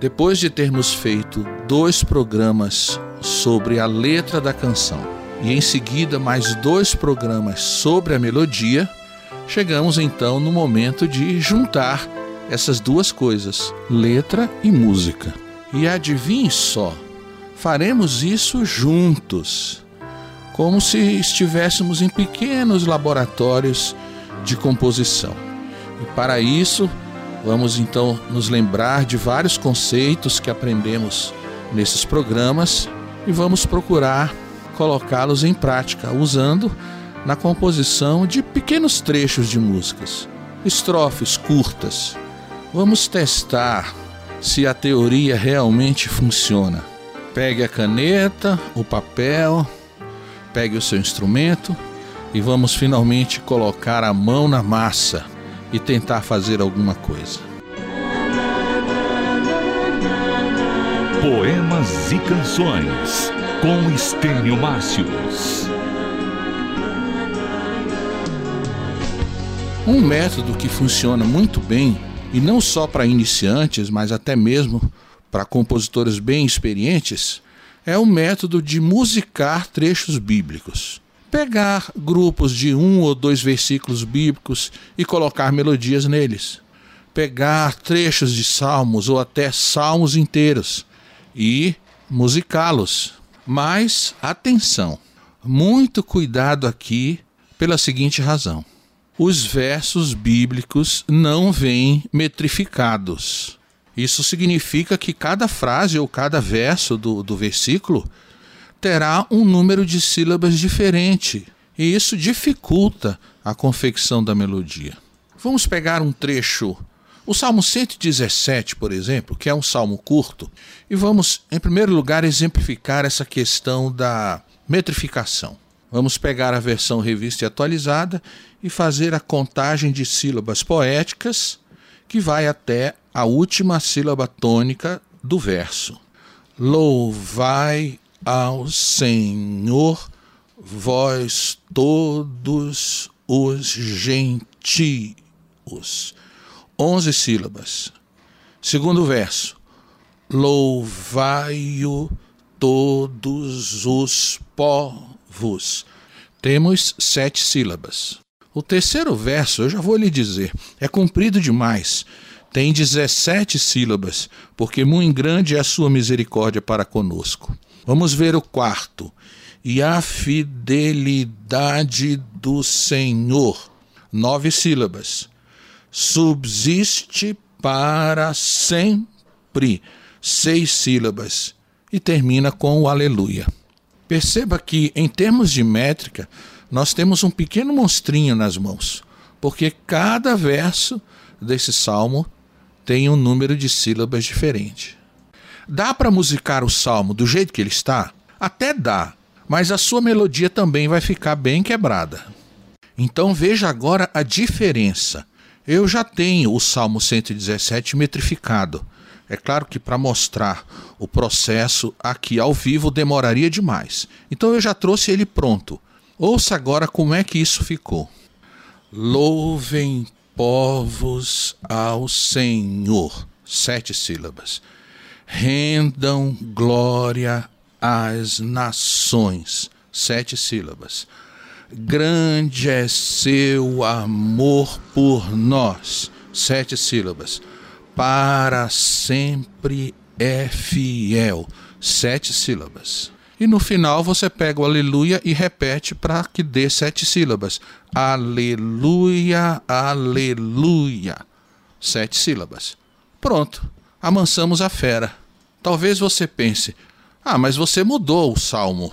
Depois de termos feito dois programas sobre a letra da canção e em seguida mais dois programas sobre a melodia, chegamos então no momento de juntar essas duas coisas, letra e música. E adivinhe só, faremos isso juntos, como se estivéssemos em pequenos laboratórios de composição. E para isso, vamos então nos lembrar de vários conceitos que aprendemos nesses programas e vamos procurar colocá-los em prática usando na composição de pequenos trechos de músicas, estrofes curtas. Vamos testar se a teoria realmente funciona. Pegue a caneta, o papel, pegue o seu instrumento e vamos finalmente colocar a mão na massa e tentar fazer alguma coisa. Poemas e Canções com Estênio Márcios. Um método que funciona muito bem, e não só para iniciantes, mas até mesmo para compositores bem experientes, é o método de musicar trechos bíblicos. Pegar grupos de um ou dois versículos bíblicos e colocar melodias neles. Pegar trechos de salmos ou até salmos inteiros e musicá-los. Mas atenção, muito cuidado aqui pela seguinte razão: os versos bíblicos não vêm metrificados. Isso significa que cada frase ou cada verso do, do versículo terá um número de sílabas diferente, e isso dificulta a confecção da melodia. Vamos pegar um trecho, o Salmo 117, por exemplo, que é um salmo curto, e vamos, em primeiro lugar, exemplificar essa questão da metrificação. Vamos pegar a versão revista e atualizada e fazer a contagem de sílabas poéticas que vai até a última sílaba tônica do verso. Louvai ao Senhor, vós todos os gentios. Onze sílabas. Segundo verso. Louvai-o todos os povos. Temos sete sílabas. O terceiro verso, eu já vou lhe dizer, é comprido demais. Tem 17 sílabas, porque muito grande é a sua misericórdia para conosco. Vamos ver o quarto. E a fidelidade do Senhor. Nove sílabas. Subsiste para sempre. Seis sílabas. E termina com o aleluia. Perceba que, em termos de métrica, nós temos um pequeno monstrinho nas mãos, porque cada verso desse salmo tem um número de sílabas diferente. Dá para musicar o salmo do jeito que ele está? Até dá, mas a sua melodia também vai ficar bem quebrada. Então veja agora a diferença. Eu já tenho o Salmo 117 metrificado. É claro que para mostrar o processo aqui ao vivo demoraria demais. Então eu já trouxe ele pronto. Ouça agora como é que isso ficou. Louvem povos ao Senhor. Sete sílabas. Rendam glória às nações. Sete sílabas. Grande é seu amor por nós. Sete sílabas. Para sempre é fiel. Sete sílabas. E no final você pega o aleluia e repete para que dê sete sílabas. Aleluia, aleluia. Sete sílabas. Pronto, amansamos a fera. Talvez você pense: ah, mas você mudou o salmo.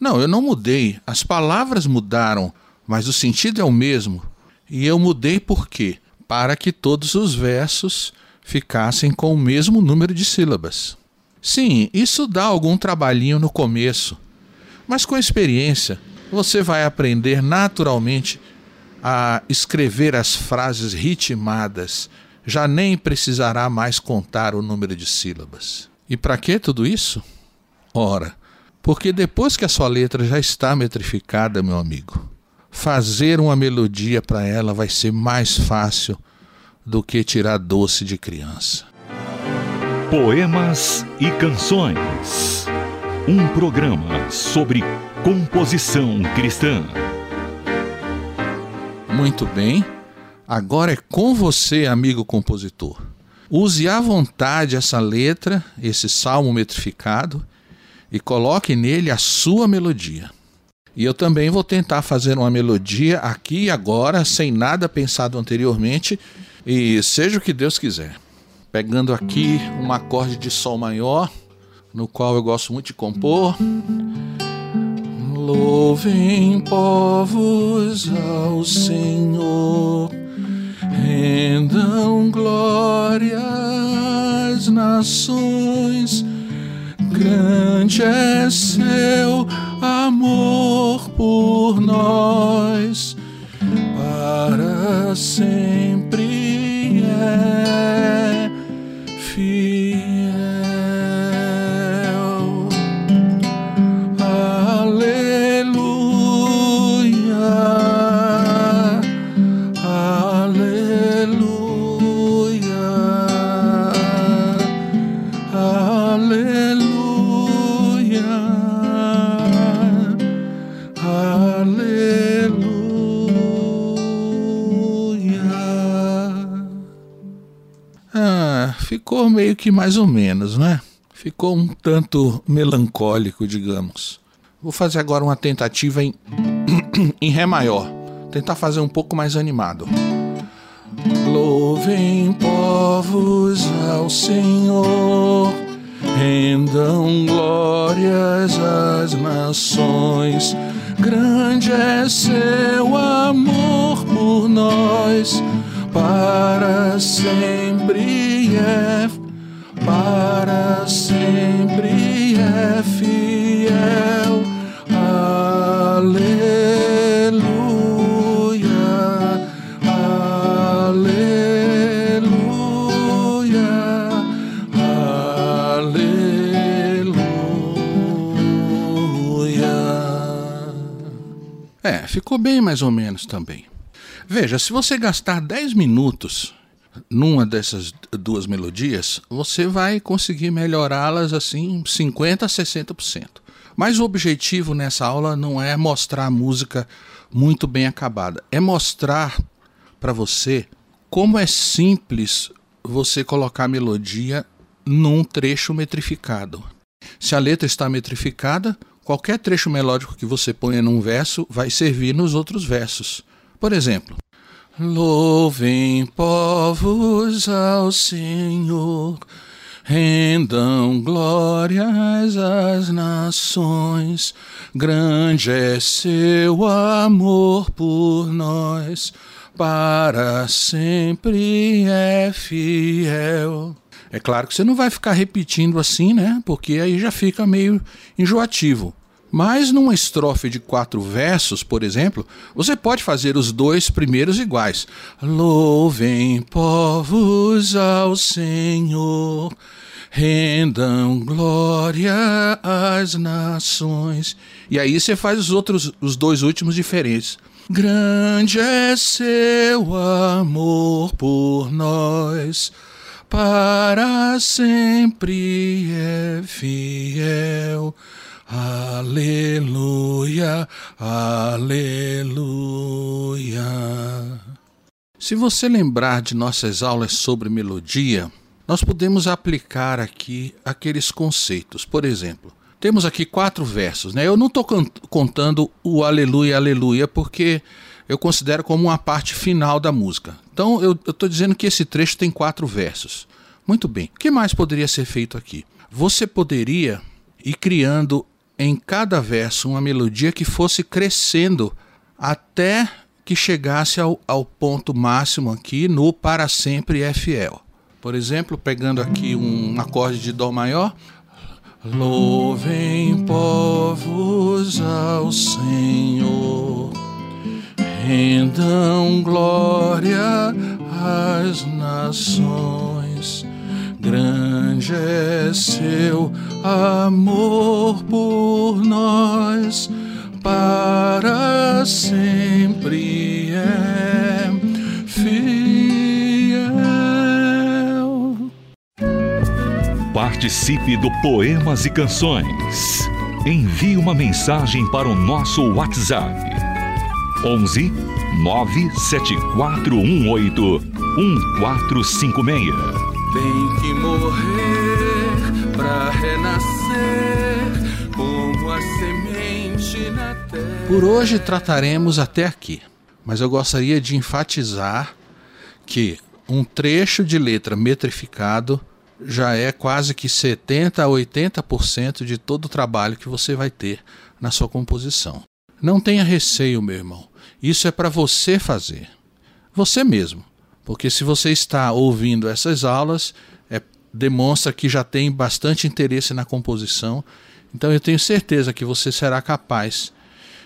Não, eu não mudei. As palavras mudaram, mas o sentido é o mesmo. E eu mudei por quê? Para que todos os versos ficassem com o mesmo número de sílabas. Sim, isso dá algum trabalhinho no começo, mas com experiência você vai aprender naturalmente a escrever as frases ritmadas, já nem precisará mais contar o número de sílabas. E para que tudo isso? Ora, porque depois que a sua letra já está metrificada, meu amigo, fazer uma melodia para ela vai ser mais fácil do que tirar doce de criança. Poemas e canções. Um programa sobre composição cristã. Muito bem. Agora é com você, amigo compositor. Use à vontade essa letra, esse salmo metrificado, e coloque nele a sua melodia. E eu também vou tentar fazer uma melodia aqui e agora, sem nada pensado anteriormente, e seja o que Deus quiser. Pegando aqui um acorde de Sol maior, no qual eu gosto muito de compor. Louvem povos ao Senhor, glórias nações. Grande é seu amor por nós, para sempre ficou meio que mais ou menos, né? Ficou um tanto melancólico, digamos. Vou fazer agora uma tentativa em, em Ré maior. Tentar fazer um pouco mais animado. Louvem povos ao Senhor, rendam glórias às nações. Grande é seu amor por nós para sempre é, para sempre é fiel. Aleluia, aleluia, aleluia. É, ficou bem mais ou menos também. Veja, se você gastar 10 minutos numa dessas duas melodias, você vai conseguir melhorá-las assim 50 a 60%. Mas o objetivo nessa aula não é mostrar a música muito bem acabada, é mostrar para você como é simples você colocar a melodia num trecho metrificado. Se a letra está metrificada, qualquer trecho melódico que você ponha num verso vai servir nos outros versos. Por exemplo, louvem povos ao Senhor, rendam glórias às nações, grande é seu amor por nós, para sempre é fiel. É claro que você não vai ficar repetindo assim, né? Porque aí já fica meio enjoativo. Mas numa estrofe de quatro versos, por exemplo, você pode fazer os dois primeiros iguais. Louvem povos ao Senhor, rendam glória às nações. E aí você faz os outros, os dois últimos diferentes. Grande é seu amor por nós, para sempre é fiel. Aleluia, aleluia. Se você lembrar de nossas aulas sobre melodia, nós podemos aplicar aqui aqueles conceitos. Por exemplo, temos aqui quatro versos, né? Eu não estou contando o aleluia, aleluia, porque eu considero como uma parte final da música. Então eu estou dizendo que esse trecho tem quatro versos. Muito bem. O que mais poderia ser feito aqui? Você poderia ir criando em cada verso uma melodia que fosse crescendo até que chegasse ao, ao ponto máximo aqui no para sempre é fiel. Por exemplo, pegando aqui um acorde de Dó maior. Louvem povos ao Senhor, rendam glória às nações. Grande é seu amor por nós, para sempre é fiel. Participe do Poemas e Canções. Envie uma mensagem para o nosso WhatsApp. 11 97418 1456. Tem que morrer para renascer como a semente na terra. Por hoje trataremos até aqui, mas eu gostaria de enfatizar que um trecho de letra metrificado já é quase que 70 a 80% de todo o trabalho que você vai ter na sua composição. Não tenha receio, meu irmão. Isso é para você fazer. Você mesmo. Porque se você está ouvindo essas aulas, demonstra que já tem bastante interesse na composição. Então eu tenho certeza que você será capaz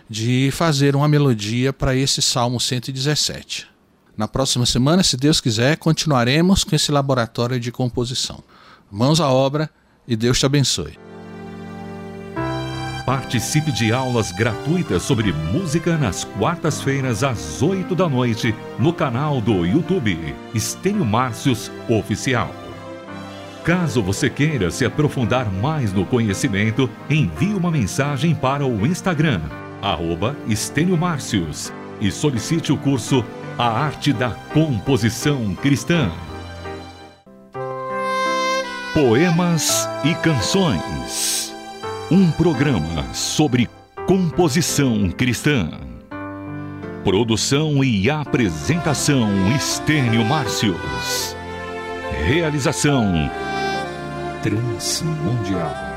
de fazer uma melodia para esse Salmo 117. Na próxima semana, se Deus quiser, continuaremos com esse laboratório de composição. Mãos à obra e Deus te abençoe. Participe de aulas gratuitas sobre música nas quartas-feiras às 8 da noite no canal do YouTube Estênio Márcios Oficial. Caso você queira se aprofundar mais no conhecimento, envie uma mensagem para o Instagram, arroba Márcios, e solicite o curso A Arte da Composição Cristã. Poemas e Canções um programa sobre composição cristã. Produção e apresentação Estênio Márcios. Realização Transmundial.